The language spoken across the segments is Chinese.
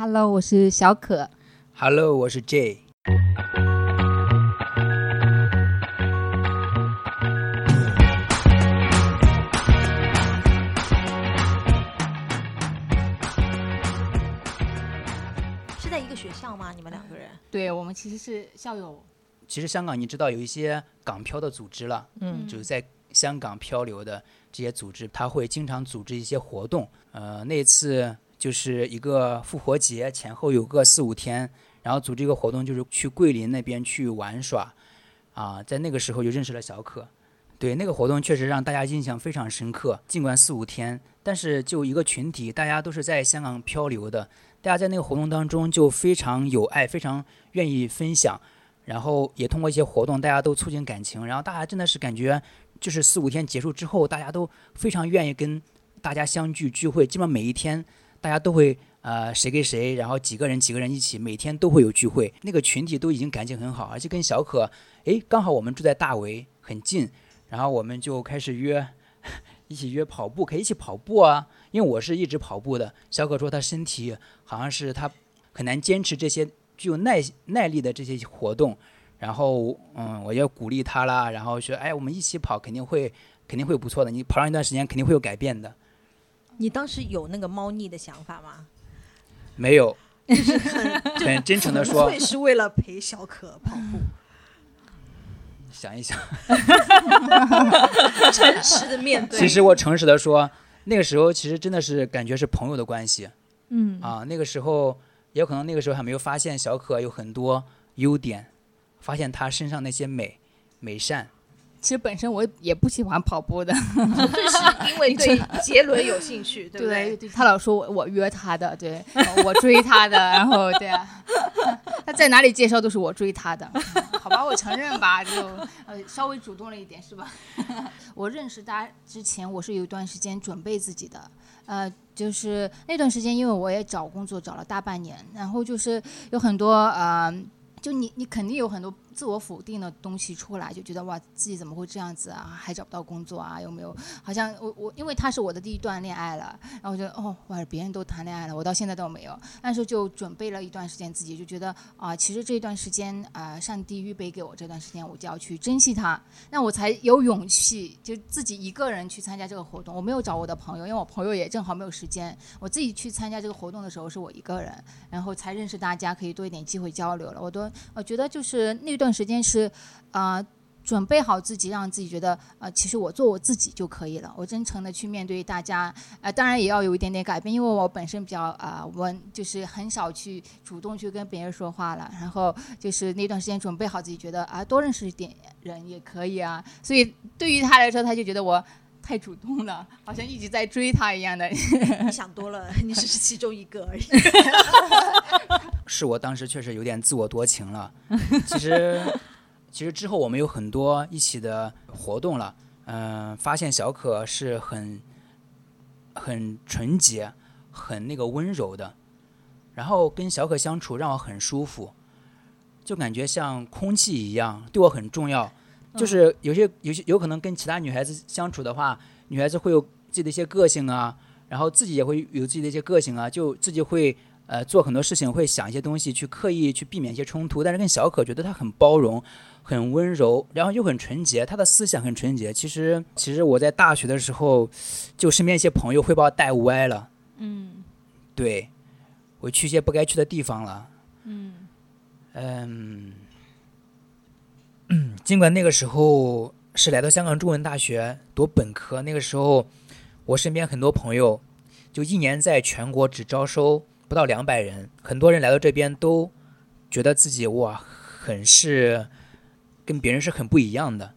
Hello，我是小可。Hello，我是 J。是在一个学校吗？你们两个人？对我们其实是校友。其实香港你知道有一些港漂的组织了，嗯就是在香港漂流的这些组织，他会经常组织一些活动。呃，那次就是一个复活节前后有个四五天，然后组织一个活动，就是去桂林那边去玩耍。啊，在那个时候就认识了小可。对，那个活动确实让大家印象非常深刻。尽管四五天，但是就一个群体，大家都是在香港漂流的，大家在那个活动当中就非常有爱，非常愿意分享。然后也通过一些活动，大家都促进感情，然后大家真的是感觉，就是四五天结束之后，大家都非常愿意跟大家相聚聚会，基本上每一天大家都会呃谁跟谁，然后几个人几个人一起，每天都会有聚会，那个群体都已经感情很好，而且跟小可，诶，刚好我们住在大围很近，然后我们就开始约，一起约跑步，可以一起跑步啊，因为我是一直跑步的，小可说他身体好像是他很难坚持这些。具有耐耐力的这些活动，然后嗯，我要鼓励他啦，然后说，哎，我们一起跑，肯定会肯定会不错的。你跑上一段时间，肯定会有改变的。你当时有那个猫腻的想法吗？没有，就是很很真诚的纯说，粹是为了陪小可跑步，想一想。诚实的面对。其实我诚实的说，那个时候其实真的是感觉是朋友的关系嗯啊。那个时候也有可能那个时候还没有发现小可有很多优点，发现他身上那些美美善。其实本身我也不喜欢跑步的，是因为 对杰伦有兴趣，对不对？对他老说我我约他的，对 我追他的，然后对啊，他在哪里介绍都是我追他的，好吧，我承认吧，就呃稍微主动了一点是吧？我认识他之前，我是有一段时间准备自己的，呃，就是那段时间因为我也找工作找了大半年，然后就是有很多呃。就你，你肯定有很多自我否定的东西出来，就觉得哇，自己怎么会这样子啊？还找不到工作啊？有没有？好像我我，因为他是我的第一段恋爱了，然后我觉得哦，哇，别人都谈恋爱了，我到现在都没有。但是就准备了一段时间，自己就觉得啊、其实这一段时间啊、上帝预备给我这段时间，我就要去珍惜它，那我才有勇气就自己一个人去参加这个活动。我没有找我的朋友，因为我朋友也正好没有时间，我自己去参加这个活动的时候是我一个人，然后才认识大家，可以多一点机会交流了。我都我觉得就是那段段时间是啊。准备好自己，让自己觉得，呃，其实我做我自己就可以了。我真诚的去面对大家，呃，当然也要有一点点改变，因为我本身比较啊、呃、就是很少去主动去跟别人说话了。然后就是那段时间准备好自己，觉得啊，多认识一点人也可以啊。所以对于他来说，他就觉得我太主动了，好像一直在追他一样的。你想多了，你只是其中一个而已。是我当时确实有点自我多情了。其实，其实之后我们有很多一起的活动了，嗯、发现小可是很很纯洁、很那个温柔的，然后跟小可相处让我很舒服，就感觉像空气一样，对我很重要。就是有些有些有可能跟其他女孩子相处的话，女孩子会有自己的一些个性啊，然后自己也会有自己的一些个性啊，就自己会呃做很多事情，会想一些东西去刻意去避免一些冲突。但是跟小可觉得他很包容，很温柔，然后又很纯洁，他的思想很纯洁。其实其实我在大学的时候，就身边一些朋友会把我带歪了，嗯对我去一些不该去的地方了。嗯嗯，尽管那个时候是来到香港中文大学读本科，那个时候我身边很多朋友就一年在全国只招收不到两百人，很多人来到这边都觉得自己哇，很是跟别人是很不一样的，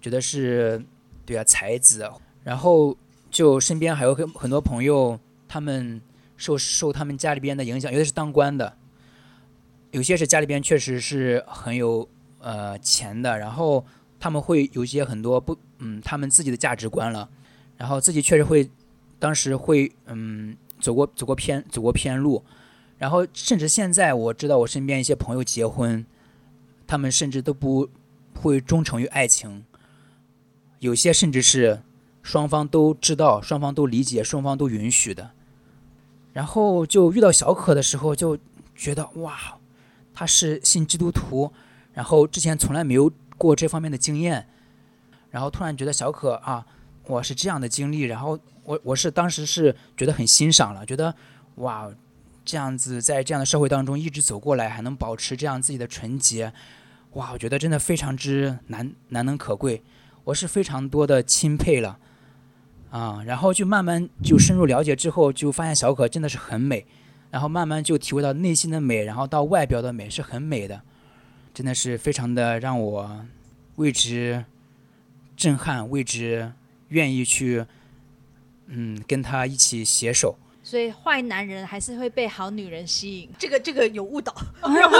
觉得是对啊才子，然后就身边还有很很多朋友，他们受受他们家里边的影响，有的是当官的。有些是家里边确实是很有呃钱的，然后他们会有一些很多不嗯他们自己的价值观了，然后自己确实会当时会嗯走过走过偏走过偏路，然后甚至现在我知道我身边一些朋友结婚，他们甚至都不会忠诚于爱情，有些甚至是双方都知道、双方都理解、双方都允许的。然后就遇到小可的时候，就觉得哇，他是信基督徒，然后之前从来没有过这方面的经验，然后突然觉得小可啊，我是这样的经历，然后我我是当时是觉得很欣赏了，觉得哇，这样子在这样的社会当中一直走过来，还能保持这样自己的纯洁，哇，我觉得真的非常之难难能可贵，我是非常多的钦佩了。啊，然后就慢慢就深入了解之后，就发现小可真的是很美，然后慢慢就体会到内心的美，然后到外表的美是很美的，真的是非常的让我为之震撼，为之愿意去，嗯，跟他一起携手。所以坏男人还是会被好女人吸引。这个这个有误导。然 后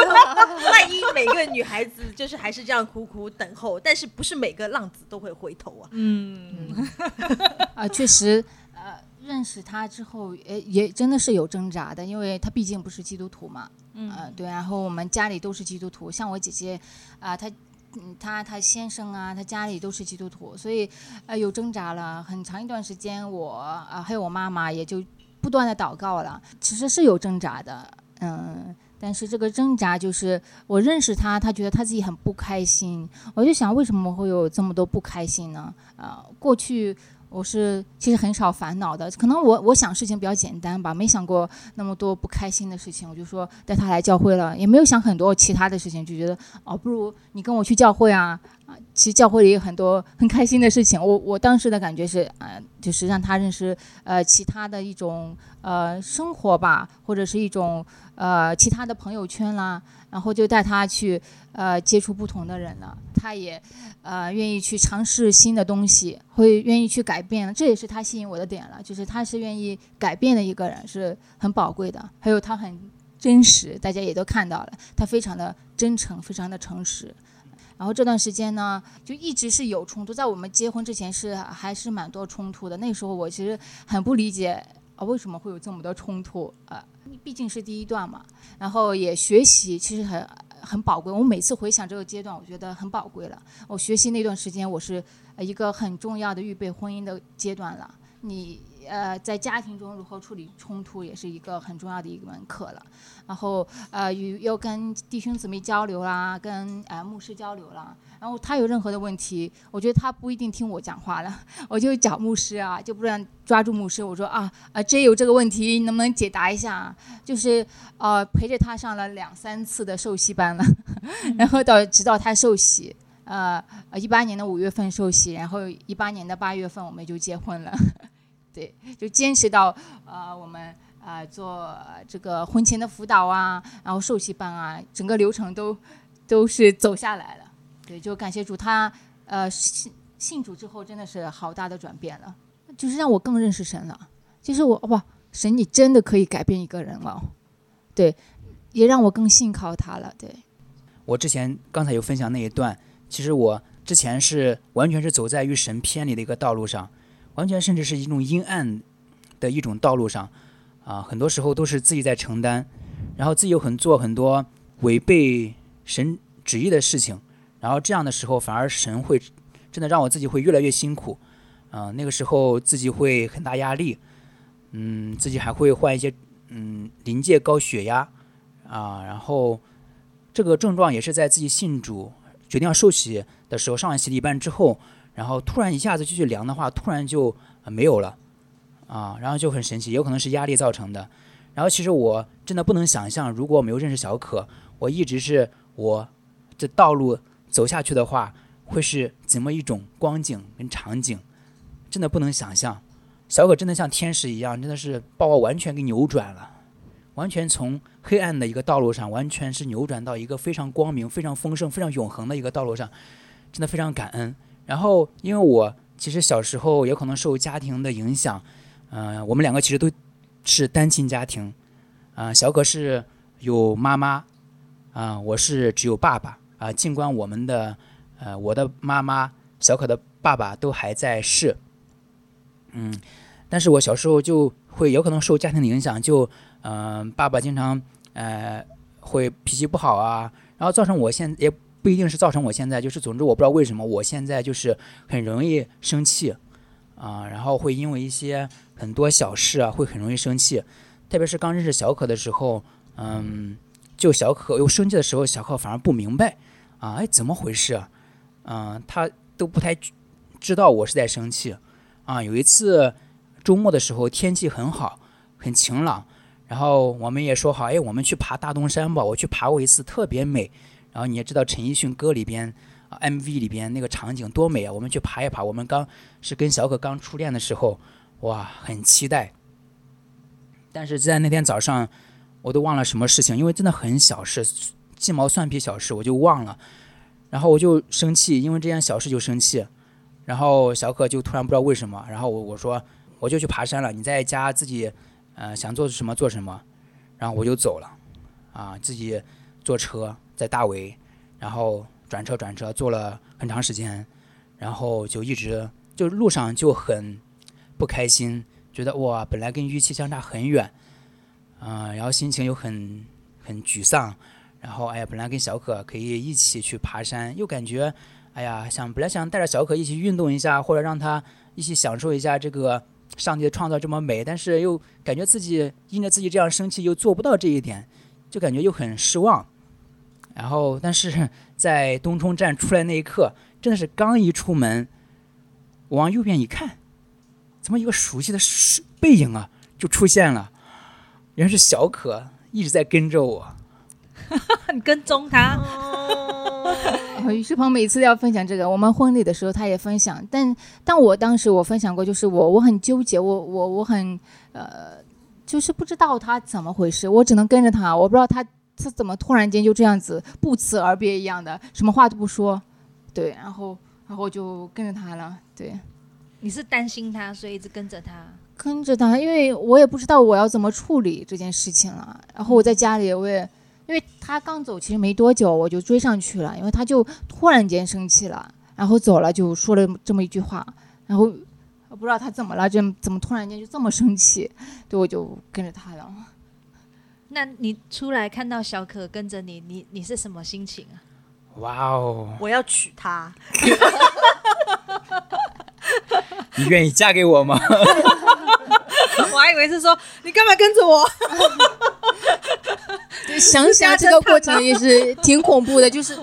万一每个女孩子就是还是这样苦苦等候，但是不是每个浪子都会回头啊？嗯，啊，确实，呃，认识他之后，也也真的是有挣扎的，因为他毕竟不是基督徒嘛。嗯呃，对，然后我们家里都是基督徒，像我姐姐，啊、她。嗯，她她先生啊，她家里都是基督徒，所以呃有挣扎了很长一段时间我。啊、还有我妈妈也就不断的祷告了，其实是有挣扎的，嗯，但是这个挣扎就是我认识他，他觉得他自己很不开心，我就想为什么会有这么多不开心呢？啊、过去我是其实很少烦恼的，可能我我想事情比较简单吧，没想过那么多不开心的事情，我就说带他来教会了，也没有想很多其他的事情，就觉得哦，不如你跟我去教会啊啊！其实教会里有很多很开心的事情，我我当时的感觉是呃，就是让他认识呃其他的一种呃生活吧，或者是一种呃其他的朋友圈啦，然后就带他去呃接触不同的人了，他也呃愿意去尝试新的东西，会愿意去改变，这也是他吸引我的点了，就是他是愿意改变的一个人，是很宝贵的。还有他很真实，大家也都看到了，他非常的真诚，非常的诚实。然后这段时间呢，就一直是有冲突，在我们结婚之前是还是蛮多冲突的。那时候我其实很不理解啊，为什么会有这么多冲突啊？毕竟是第一段嘛，然后也学习，其实很很宝贵。我每次回想这个阶段，我觉得很宝贵了。我学习那段时间，我是一个很重要的预备婚姻的阶段了。你呃在家庭中如何处理冲突，也是一个很重要的一门课了。然后呃与又跟弟兄姊妹交流啦，跟呃牧师交流啦。然后他有任何的问题，我觉得他不一定听我讲话了，我就找牧师啊，就不然抓住牧师，我说啊啊，真有这个问题，能不能解答一下啊？就是呃陪着他上了两三次的受洗班了，然后到直到他受洗，呃呃一八年的五月份受洗，然后一八年的八月份我们就结婚了，对，就坚持到呃我们呃做这个婚前的辅导啊，然后受洗班啊，整个流程都都是走下来了。对，就感谢主他，呃，信信主之后真的是好大的转变了，就是让我更认识神了。就是我哇，神你真的可以改变一个人了，对，也让我更信靠他了。对，我之前刚才有分享那一段，其实我之前是完全是走在与神偏离的一个道路上，完全甚至是一种阴暗的一种道路上，啊，很多时候都是自己在承担，然后自己又很做很多违背神旨意的事情。然后这样的时候，反而神会真的让我自己会越来越辛苦，啊、那个时候自己会很大压力，嗯，自己还会患一些嗯临界高血压啊，然后这个症状也是在自己信主决定要受洗的时候，上完洗礼班之后，然后突然一下子就去量的话，突然就、没有了啊，然后就很神奇，有可能是压力造成的。然后其实我真的不能想象，如果我没有认识小可，我一直是我这道路走下去的话，会是怎么一种光景跟场景，真的不能想象。小可真的像天使一样，真的是把我完全给扭转了，完全从黑暗的一个道路上，完全是扭转到一个非常光明、非常丰盛、非常永恒的一个道路上，真的非常感恩。然后，因为我其实小时候也可能受家庭的影响，嗯、我们两个其实都是单亲家庭，啊、小可是有妈妈，啊、我是只有爸爸，啊、尽管我们的，呃，我的妈妈、小可的爸爸都还在世，嗯，但是我小时候就会有可能受家庭的影响，就，嗯、爸爸经常，呃，会脾气不好啊，然后造成我现也不一定是造成我现在，就是总之我不知道为什么我现在就是很容易生气，啊、然后会因为一些很多小事啊会很容易生气，特别是刚认识小可的时候，嗯，就小可又生气的时候，小可反而不明白啊，哎，怎么回事啊？嗯，他都不太知道我是在生气啊。有一次周末的时候，天气很好，很晴朗，然后我们也说好，哎，我们去爬大东山吧。我去爬过一次，特别美。然后你也知道陈奕迅歌里边啊，MV 里边那个场景多美啊！我们去爬一爬。我们刚是跟小可刚初恋的时候，哇，很期待。但是在那天早上，我都忘了什么事情，因为真的很小事，鸡毛蒜皮小事我就忘了。然后我就生气，因为这件小事就生气。然后小可就突然不知道为什么，然后我我说我就去爬山了，你在家自己呃想做什么做什么。然后我就走了，啊，自己坐车在大围，然后转车转车坐了很长时间，然后就一直就路上就很不开心，觉得哇本来跟预期相差很远，嗯、然后心情又很很沮丧。然后哎呀，本来跟小可可以一起去爬山，又感觉哎呀，想本来想带着小可一起运动一下，或者让他一起享受一下这个上帝的创造这么美，但是又感觉自己因着自己这样生气，又做不到这一点，就感觉又很失望。然后，但是 在东冲站出来那一刻，真的是刚一出门，我往右边一看，怎么一个熟悉的背影啊就出现了？原来是小可一直在跟着我。你跟踪他，于世鹏每次都要分享这个，我们婚礼的时候他也分享，但但我当时我分享过，就是我我很纠结，我我我很呃，就是不知道他怎么回事，我只能跟着他，我不知道他他怎么突然间就这样子不辞而别一样的，什么话都不说，对，然后然后就跟着他了，对，你是担心他，所以一直跟着他。跟着他，因为我也不知道我要怎么处理这件事情了，然后我在家里我也。因为他刚走，其实没多久我就追上去了，因为他就突然间生气了，然后走了就说了这么一句话，然后我不知道他怎么了，这怎么突然间就这么生气，对，我就跟着他了。那你出来看到小可跟着你，你你是什么心情啊？哇哦！我要娶她，你愿意嫁给我吗？我还以为是说你干嘛跟着我？对，想想这个过程也是挺恐怖的，就是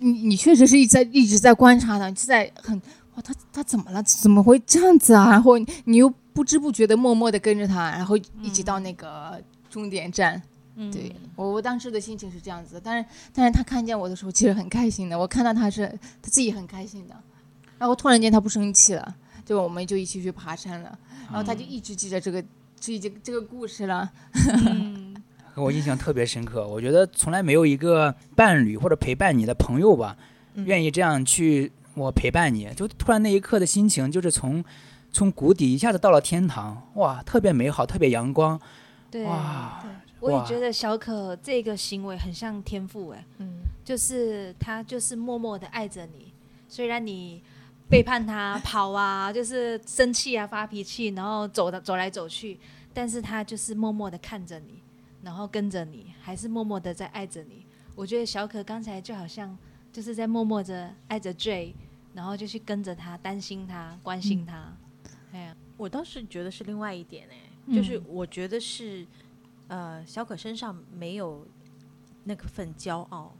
你你确实是一直在一直在观察他，是在很哇，他他怎么了？怎么会这样子啊？然后你又不知不觉的默默的跟着他，然后一直到那个终点站。嗯对我我当时的心情是这样子的，但是但是他看见我的时候其实很开心的，我看到他是他自己很开心的，然后突然间他不生气了，就我们就一起去爬山了，然后他就一直记着这个这这这个故事了。我印象特别深刻。我觉得从来没有一个伴侣或者陪伴你的朋友吧，嗯愿意这样去我陪伴你，就突然那一刻的心情就是从从谷底一下子到了天堂，哇，特别美好，特别阳光，对，哇，我也觉得小可这个行为很像天赋，哎，嗯，就是他就是默默的爱着你，虽然你背叛他、跑啊，就是生气啊、发脾气，然后走的走来走去，但是他就是默默的看着你，然后跟着你，还是默默的在爱着你。我觉得小可刚才就好像就是在默默的爱着 J，然后就去跟着他，担心他、关心他。哎呀，我倒是觉得是另外一点哎、嗯就是我觉得是呃小可身上没有那个份骄傲。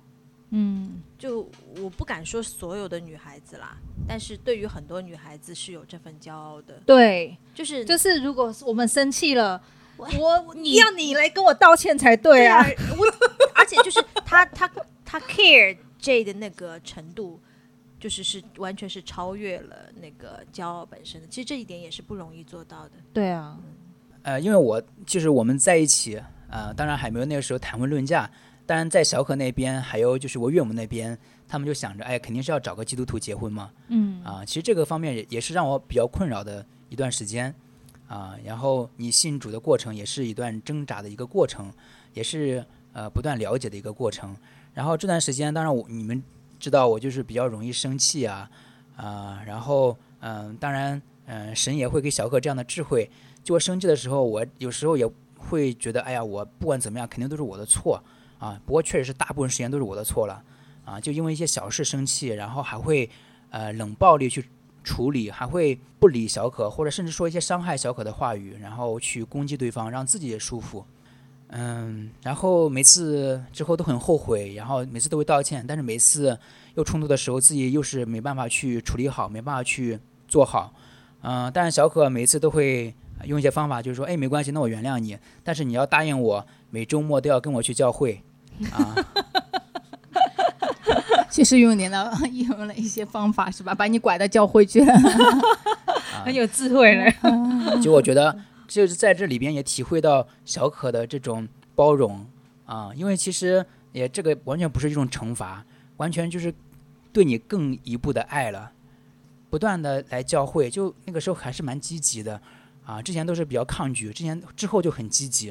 嗯就我不敢说所有的女孩子啦，但是对于很多女孩子是有这份骄傲的，对，就是就是如果我们生气了，我我你要你来跟我道歉才对啊。我 而且就是他他他 care J 的那个程度，就是是完全是超越了那个骄傲本身的。其实这一点也是不容易做到的。对啊，呃，因为我就是我们在一起，呃，当然还没有那个时候谈婚论嫁，当然在小可那边，还有就是我岳母那边，他们就想着，哎，肯定是要找个基督徒结婚嘛，嗯啊，其实这个方面也也是让我比较困扰的一段时间，啊，然后你信主的过程也是一段挣扎的一个过程，也是呃不断了解的一个过程。然后这段时间，当然我你们知道我就是比较容易生气啊，啊，然后嗯、当然嗯、神也会给小可这样的智慧，就我生气的时候，我有时候也会觉得，哎呀，我不管怎么样，肯定都是我的错啊。不过确实是大部分时间都是我的错了啊，就因为一些小事生气，然后还会呃冷暴力去处理，还会不理小可，或者甚至说一些伤害小可的话语，然后去攻击对方，让自己也舒服。嗯，然后每次之后都很后悔，然后每次都会道歉，但是每次又冲突的时候，自己又是没办法去处理好，没办法去做好。嗯，但是小可每次都会用一些方法，就是说，哎，没关系，那我原谅你，但是你要答应我，每周末都要跟我去教会。啊，确实用点了，用了一些方法是吧？把你拐到教会去了。很有智慧了。就我觉得，就是在这里边也体会到小可的这种包容啊，因为其实也这个完全不是一种惩罚，完全就是对你更一步的爱了，不断的来教会，就那个时候还是蛮积极的啊，之前都是比较抗拒，之前之后就很积极，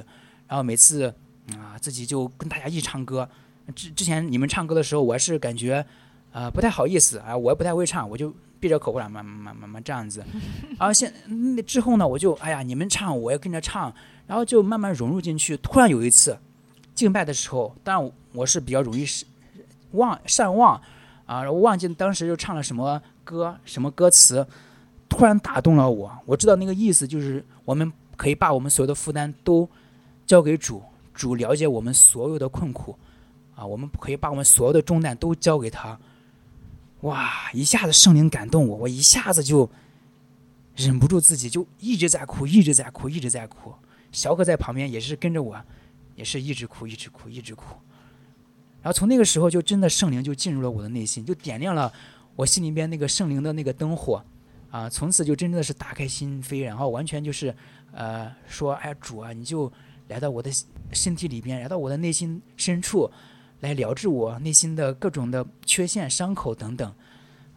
然后每次啊自己就跟大家一起唱歌，之之前你们唱歌的时候，我还是感觉啊不太好意思啊，我也不太会唱，我就闭着口或者慢慢慢慢慢这样子，然后现那之后呢，我就哎呀你们唱我也跟着唱，然后就慢慢融入进去。突然有一次敬拜的时候，当然我是比较容易是忘善忘啊，我忘记当时就唱了什么歌什么歌词，突然打动了我。我知道那个意思就是我们可以把我们所有的负担都交给主，主了解我们所有的困苦啊，我们可以把我们所有的重担都交给他。哇！一下子圣灵感动我，我一下子就忍不住自己就一直在哭，一直在哭，一直在哭。小可在旁边也是跟着我，也是一直哭，一直哭，一直哭。然后从那个时候就真的圣灵就进入了我的内心，就点亮了我心里边那个圣灵的那个灯火啊！从此就真正的是打开心扉，然后完全就是呃说，哎主啊，你就来到我的身体里边，来到我的内心深处。来疗治我内心的各种的缺陷、伤口等等，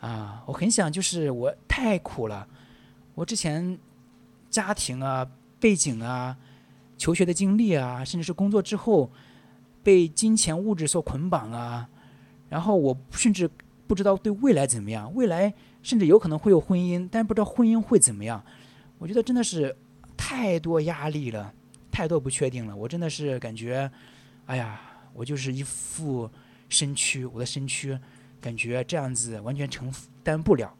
啊，我很想，就是我太苦了，我之前家庭啊、背景啊、求学的经历啊，甚至是工作之后被金钱物质所捆绑啊，然后我甚至不知道对未来怎么样，未来甚至有可能会有婚姻，但不知道婚姻会怎么样，我觉得真的是太多压力了，太多不确定了，我真的是感觉，哎呀。我就是一副身躯，我的身躯感觉这样子完全承担不了，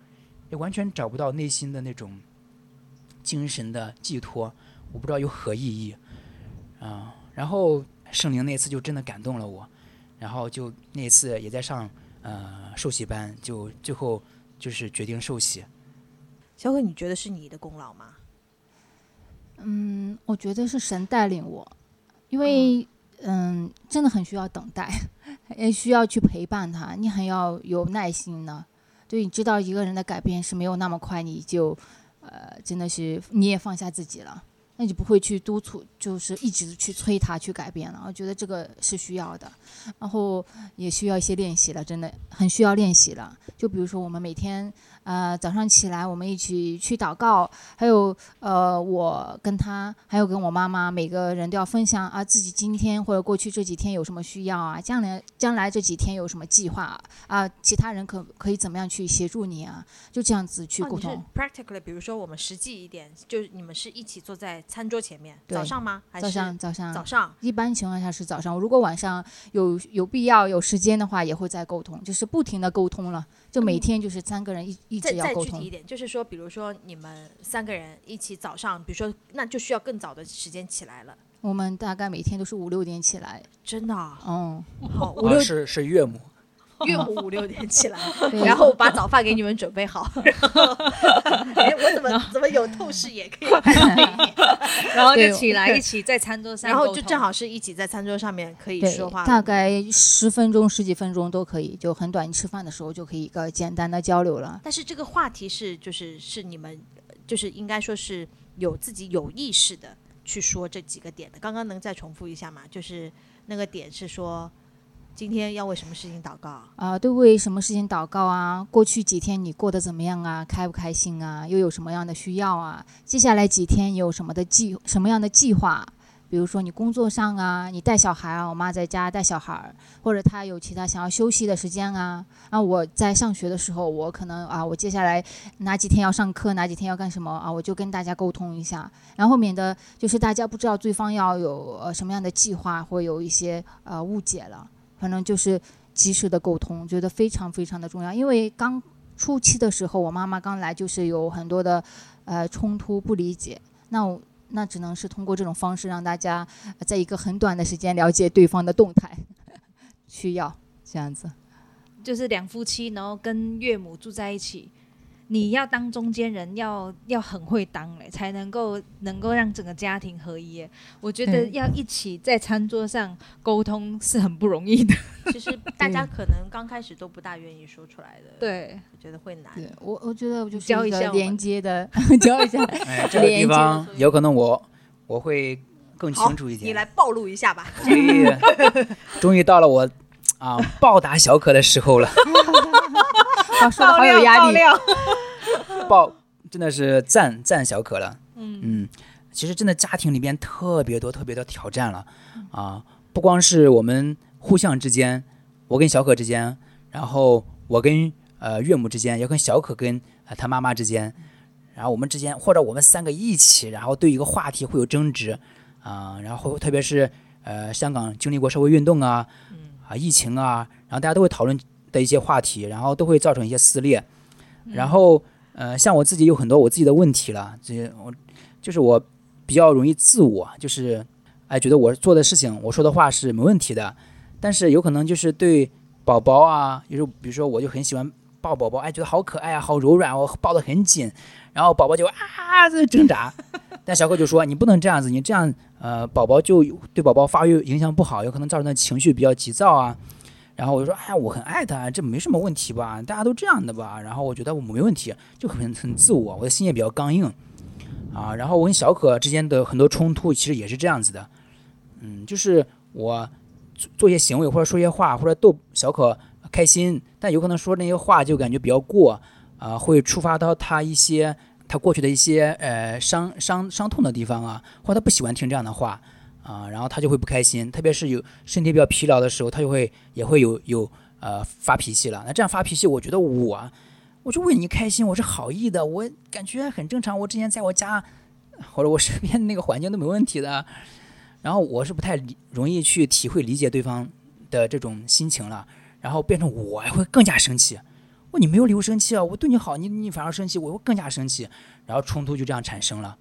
也完全找不到内心的那种精神的寄托，我不知道有何意义啊。然后圣灵那次就真的感动了我，然后就那次也在上呃受洗班，就最后就是决定受洗。小可，你觉得是你的功劳吗？嗯，我觉得是神带领我，因为。嗯，真的很需要等待，也需要去陪伴他。你很要有耐心呢，就你知道一个人的改变是没有那么快，你就，呃，真的是你也放下自己了，那你就不会去督促，就是一直去催他去改变了。我觉得这个是需要的，然后也需要一些练习了，真的很需要练习了。就比如说我们每天。呃，早上起来我们一起去祷告，还有呃，我跟他，还有跟我妈妈，每个人都要分享啊，自己今天或者过去这几天有什么需要啊，将来将来这几天有什么计划啊，其他人可可以怎么样去协助你啊？就这样子去沟通。Practically，比如说我们实际一点，就是你们是一起坐在餐桌前面，早上吗？早上，早上，早上。一般情况下是早上，如果晚上有有必要有时间的话，也会再沟通，就是不停的沟通了。就每天就是三个人一一直要沟通。再具体一点，就是说，比如说你们三个人一起早上，比如说，那就需要更早的时间起来了。我们大概每天都是五六点起来。真的？嗯。好，五六是是岳母。岳母五六点起来，然后把早饭给你们准备好。哎，我怎么怎么有透视也可以？然后就起来一起在餐桌上，然后就正好是一起在餐桌上面可以说话。大概十分钟、十几分钟都可以，就很短。你吃饭的时候就可以一个简单的交流了。但是这个话题是就是是你们就是应该说是有自己有意识的去说这几个点的。刚刚能再重复一下吗？就是那个点是说。今天要为什么事情祷告啊？都为什么事情祷告啊？过去几天你过得怎么样啊？开不开心啊？又有什么样的需要啊？接下来几天有什么的计什么样的计划？比如说你工作上啊，你带小孩啊，我妈在家带小孩，或者她有其他想要休息的时间啊。啊，我在上学的时候，我可能啊，我接下来哪几天要上课，哪几天要干什么啊？我就跟大家沟通一下，然后免得就是大家不知道对方要有呃什么样的计划，或有一些呃误解了。反正就是及时的沟通，觉得非常非常的重要。因为刚初期的时候，我妈妈刚来就是有很多的呃冲突、不理解，那我那只能是通过这种方式让大家在一个很短的时间了解对方的动态、需要，这样子。就是两夫妻，然后跟岳母住在一起，你要当中间人，要要很会当嘞，才能够能够让整个家庭合一。我觉得嗯要一起在餐桌上沟通是很不容易的。其实大家可能刚开始都不大愿意说出来的，，对，我觉得会难。对我，我觉得我就教一下连接的，教一下。哎，这个地连接的方有可能我我会更清楚一点。你来暴露一下吧。终于，终于到了我啊报答小可的时候了。哦，说的好有压力。爆 真的是赞赞小可了。嗯嗯，其实真的家庭里边特别多特别多挑战了啊，不光是我们互相之间，我跟小可之间，然后我跟呃岳母之间，也跟小可跟呃他妈妈之间，然后我们之间或者我们三个一起，然后对一个话题会有争执啊，然后特别是呃香港经历过社会运动啊，啊疫情啊，然后大家都会讨论的一些话题，然后都会造成一些撕裂，然后呃像我自己有很多我自己的问题了，这些我就是我比较容易自我，就是哎觉得我做的事情我说的话是没问题的，但是有可能就是对宝宝啊，有时候比如说我就很喜欢抱宝宝，哎觉得好可爱啊，好柔软，我抱得很紧，然后宝宝就啊在挣扎，但小狗就说你不能这样子，你这样呃宝宝就对宝宝发育影响不好，有可能造成的情绪比较急躁啊。然后我就说，哎，我很爱他，这没什么问题吧？大家都这样的吧？然后我觉得我没问题，就很很自我，我的心也比较刚硬，啊。然后我跟小可之间的很多冲突，其实也是这样子的，嗯，就是我做做一些行为或者说一些话，或者逗小可开心，但有可能说那些话就感觉比较过，啊，会触发到他一些他过去的一些呃伤伤伤痛的地方啊，或者他不喜欢听这样的话。啊，然后他就会不开心，特别是有身体比较疲劳的时候，他就会也会有有呃发脾气了。那这样发脾气，我觉得我我就为你开心，我是好意的，我感觉很正常。我之前在我家或者我身边那个环境都没问题的，然后我是不太容易去体会理解对方的这种心情了，然后变成我会更加生气。我你没有理由生气啊，我对你好，你你反而生气，我会更加生气，然后冲突就这样产生了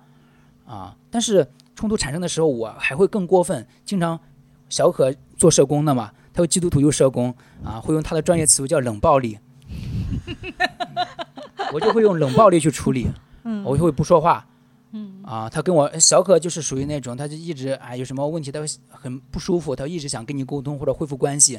啊。但是冲突产生的时候，我还会更过分。经常小可做社工的嘛，他有基督徒又社工啊，会用他的专业词汇叫冷暴力，我就会用冷暴力去处理，我就会不说话。啊，他跟我小可就是属于那种，他就一直哎有什么问题，他会很不舒服，他一直想跟你沟通或者恢复关系。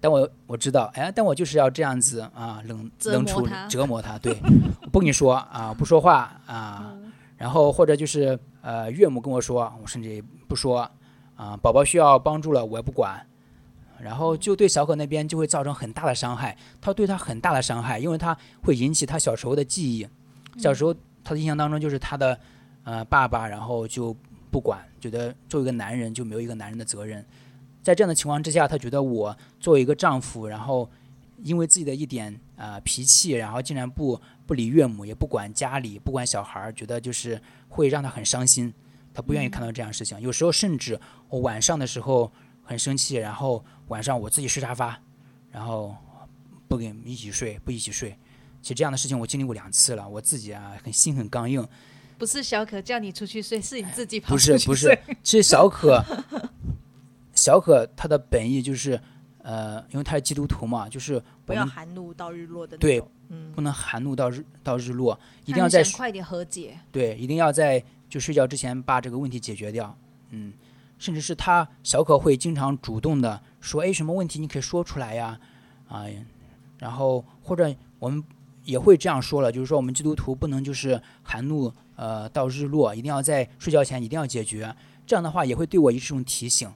但我我知道，哎，但我就是要这样子啊，冷冷处理折磨他，对，不跟你说啊，不说话啊，然后或者就是呃岳母跟我说，我甚至也不说啊，宝宝需要帮助了，我也不管，然后就对小可那边就会造成很大的伤害，他对他很大的伤害，因为他会引起他小时候的记忆，小时候他的印象当中就是他的呃爸爸，然后就不管，觉得作为一个男人就没有一个男人的责任，在这样的情况之下，他觉得我作为一个丈夫，然后因为自己的一点呃脾气，然后竟然不不理岳母，也不管家里，不管小孩儿，觉得就是会让他很伤心，他不愿意看到这样的事情。有时候甚至我晚上的时候很生气，然后晚上我自己睡沙发，然后不跟一起睡，不一起睡。其实这样的事情我经历过两次了，我自己啊很心很刚硬，不是小可叫你出去睡，是你自己跑不出去是不是睡，其实小可，小可他的本意就是，呃，因为他是基督徒嘛，就是不要含怒到日落的那对。嗯，不能含怒到日到日落，一一定要在快点和解。对，一定要在就睡觉之前把这个问题解决掉。嗯，甚至是他小可会经常主动的说，哎，什么问题你可以说出来呀，啊，然后或者我们也会这样说了，就是说我们基督徒不能就是含怒呃到日落，一定要在睡觉前一定要解决。这样的话也会对我一种提醒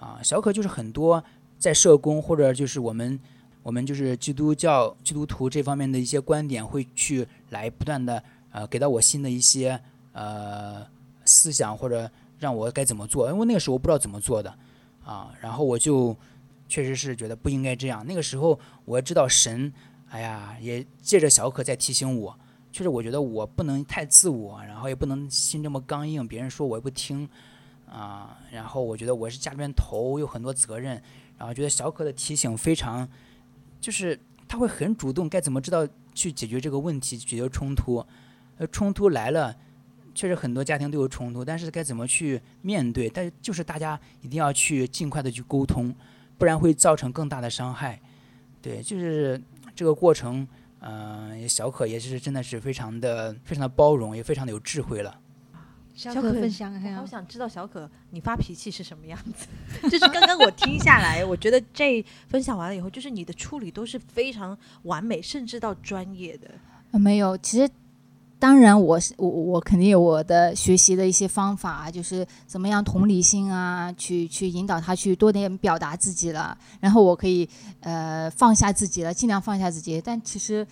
啊。小可就是很多在社工或者就是我们我们就是基督教基督徒这方面的一些观点，会去来不断的呃给到我新的一些呃思想或者让我该怎么做，因为那个时候我不知道怎么做的啊，然后我就确实是觉得不应该这样。那个时候我知道神，哎呀，也借着小可在提醒我，确实我觉得我不能太自我，然后也不能心这么刚硬，别人说我也不听啊，然后我觉得我是家里面头，有很多责任，然后觉得小可的提醒非常，就是他会很主动，该怎么知道去解决这个问题，解决冲突。呃，冲突来了，确实很多家庭都有冲突，但是该怎么去面对？但是就是大家一定要去尽快的去沟通，不然会造成更大的伤害。对，就是这个过程，嗯、小可也是真的是非常的非常的包容，也非常的有智慧了。小小可可分享一我想知道小可你发脾气是什么样子。就是刚刚我听下来，我觉得这分享完了以后，就是你的处理都是非常完美，甚至到专业的。呃没有，其实当然我是我我肯定有我的学习的一些方法，就是怎么样同理心啊，去去引导他去多点表达自己了，然后我可以呃放下自己了，尽量放下自己，但其实。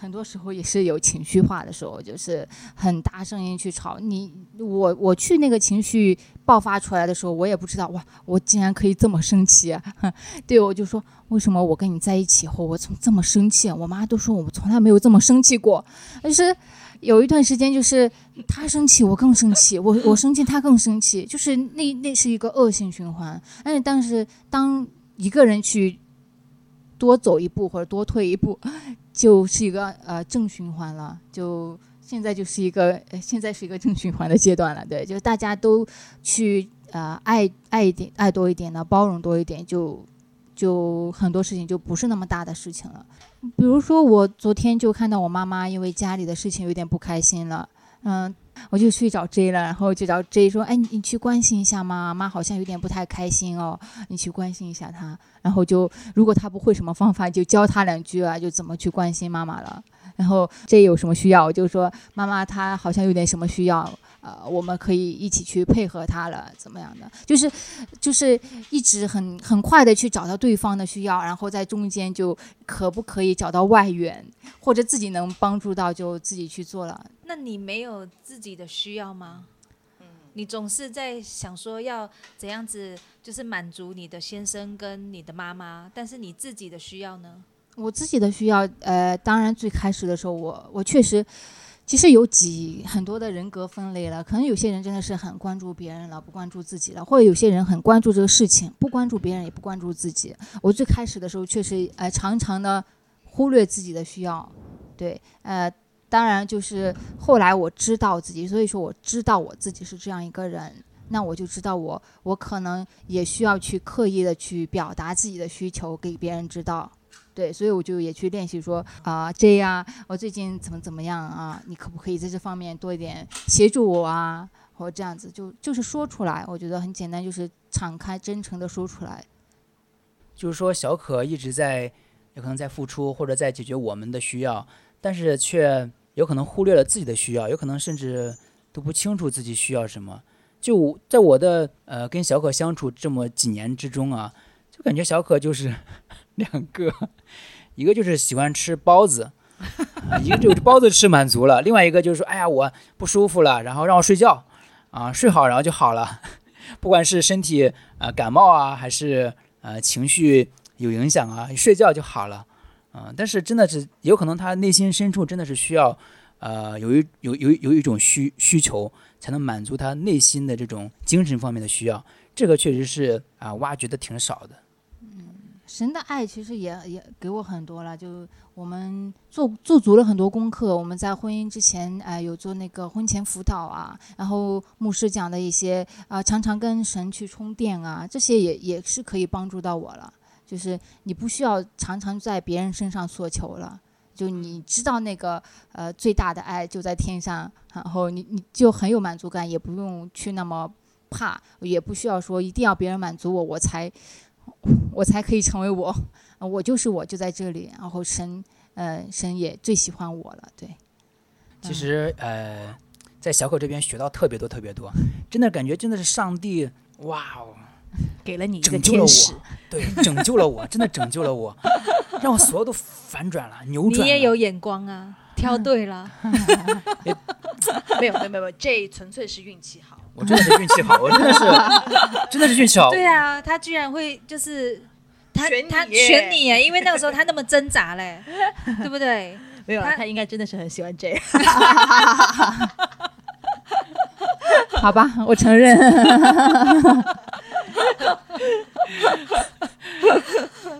很多时候也是有情绪化的时候，就是很大声音去吵你。我我去那个情绪爆发出来的时候，我也不知道哇，我竟然可以这么生气、啊。对，我就说为什么我跟你在一起后，我从这么生气？我妈都说我从来没有这么生气过。但是有一段时间，就是他生气，我更生气；我我生气，他更生气，就是那那是一个恶性循环。但是但是当一个人去多走一步或者多退一步，就是一个呃正循环了。就现在就是一个现在是一个正循环的阶段了。对，就是大家都去呃爱爱一点，爱多一点呢，包容多一点，就就很多事情就不是那么大的事情了。比如说，我昨天就看到我妈妈因为家里的事情有点不开心了，嗯，我就去找 J 了，然后就找 J 说：“哎，你你去关心一下妈妈，好像有点不太开心哦，你去关心一下她。”然后就如果她不会什么方法，就教她两句啊，就怎么去关心妈妈了。然后 J 有什么需要，我就说妈妈她好像有点什么需要，呃，我们可以一起去配合他了，怎么样的？就是就是一直很很快的去找到对方的需要，然后在中间就可不可以找到外援，或者自己能帮助到就自己去做了。那你没有自己的需要吗？你总是在想说要怎样子，就是满足你的先生跟你的妈妈，但是你自己的需要呢？我自己的需要，呃，当然最开始的时候我，我确实，其实有几很多的人格分类了。可能有些人真的是很关注别人了，不关注自己了；或者有些人很关注这个事情，不关注别人，也不关注自己。我最开始的时候确实，呃，常常的忽略自己的需要，对，呃，当然就是后来我知道自己，所以说我知道我自己是这样一个人。那我就知道我，我可能也需要去刻意的去表达自己的需求给别人知道，对，所以我就也去练习说啊，这样我最近怎么怎么样啊？你可不可以在这方面多一点协助我啊？或这样子，就就是说出来，我觉得很简单，就是敞开、真诚的说出来。就是说，小可一直在有可能在付出或者在解决我们的需要，但是却有可能忽略了自己的需要，有可能甚至都不清楚自己需要什么。就在我的呃跟小可相处这么几年之中啊，就感觉小可就是两个，一个就是喜欢吃包子，一个就是包子吃满足了，另外一个就是说，哎呀我不舒服了，然后让我睡觉，啊睡好然后就好了，不管是身体呃感冒啊，还是呃情绪有影响啊，睡觉就好了，嗯、但是真的是有可能他内心深处真的是需要呃有一有有有一种需需求。才能满足他内心的这种精神方面的需要，这个确实是啊、挖掘的挺少的。神的爱其实也也给我很多了，就我们做做足了很多功课。我们在婚姻之前，呃，有做那个婚前辅导啊，然后牧师讲的一些，呃，常常跟神去充电啊，这些也也是可以帮助到我了。就是你不需要常常在别人身上索求了，就你知道那个呃最大的爱就在天上，然后你你就很有满足感，也不用去那么怕，也不需要说一定要别人满足我我才。我才可以成为我，呃我就是我，就在这里。然后神，呃，神也最喜欢我了，对。其实呃，在小可这边学到特别多特别多，真的感觉真的是上帝哇哦，给了你一个拯救了天使我，，对，拯救了我，真的拯救了我，让我所有都反转了，扭转了。你也有眼光啊，挑对了。没有没有没有，这纯粹是运气好。我真的是运气好，我真的是 真的是运气好。对啊，他居然会就是他他选你耶选你耶，因为那个时候他那么挣扎嘞，对不对？没有啦，他他应该真的是很喜欢这样。好吧，我承认。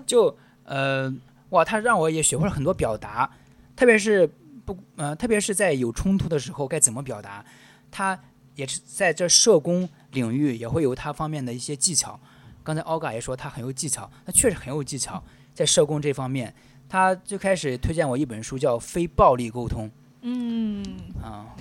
就呃哇，他让我也学会了很多表达，特别是不呃，特别是在有冲突的时候该怎么表达，他也是在这社工领域也会有他方面的一些技巧。刚才奥嘎也说他很有技巧，他确实很有技巧，在社工这方面，他最开始推荐我一本书叫《非暴力沟通》。嗯，啊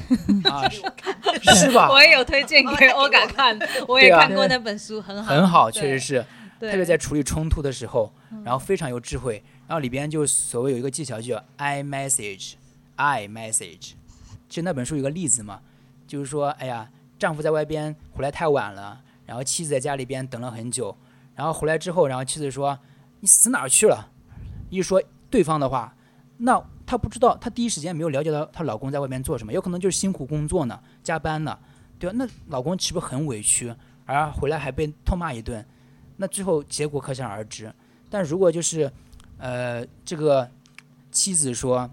啊，是是吧？我也有推荐给欧嘎看，我也看过那本书，很好，很好，确实是，对特别在处理冲突的时候，然后非常有智慧。然后里边就所谓有一个技巧叫 I message，I message。其实那本书有个例子嘛，就是说，哎呀，丈夫在外边回来太晚了，然后妻子在家里边等了很久，然后回来之后，然后妻子说：“你死哪儿去了？”一说对方的话，那她不知道，她第一时间没有了解到她老公在外面做什么，有可能就是辛苦工作呢，加班呢，对吧？那老公岂不是很委屈？而回来还被痛骂一顿，那最后结果可想而知。但如果就是，呃，这个妻子说：“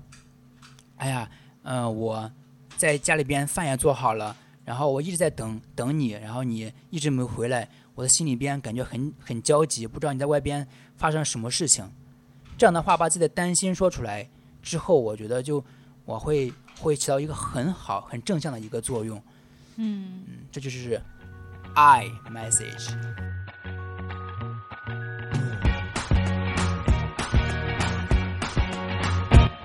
哎呀，嗯、我在家里边饭也做好了，然后我一直在等等你，然后你一直没回来，我的心里边感觉很很焦急，不知道你在外边发生什么事情。”这样的话把自己的担心说出来之后，我觉得就我会会起到一个很好、很正向的一个作用。嗯，这就是 I message。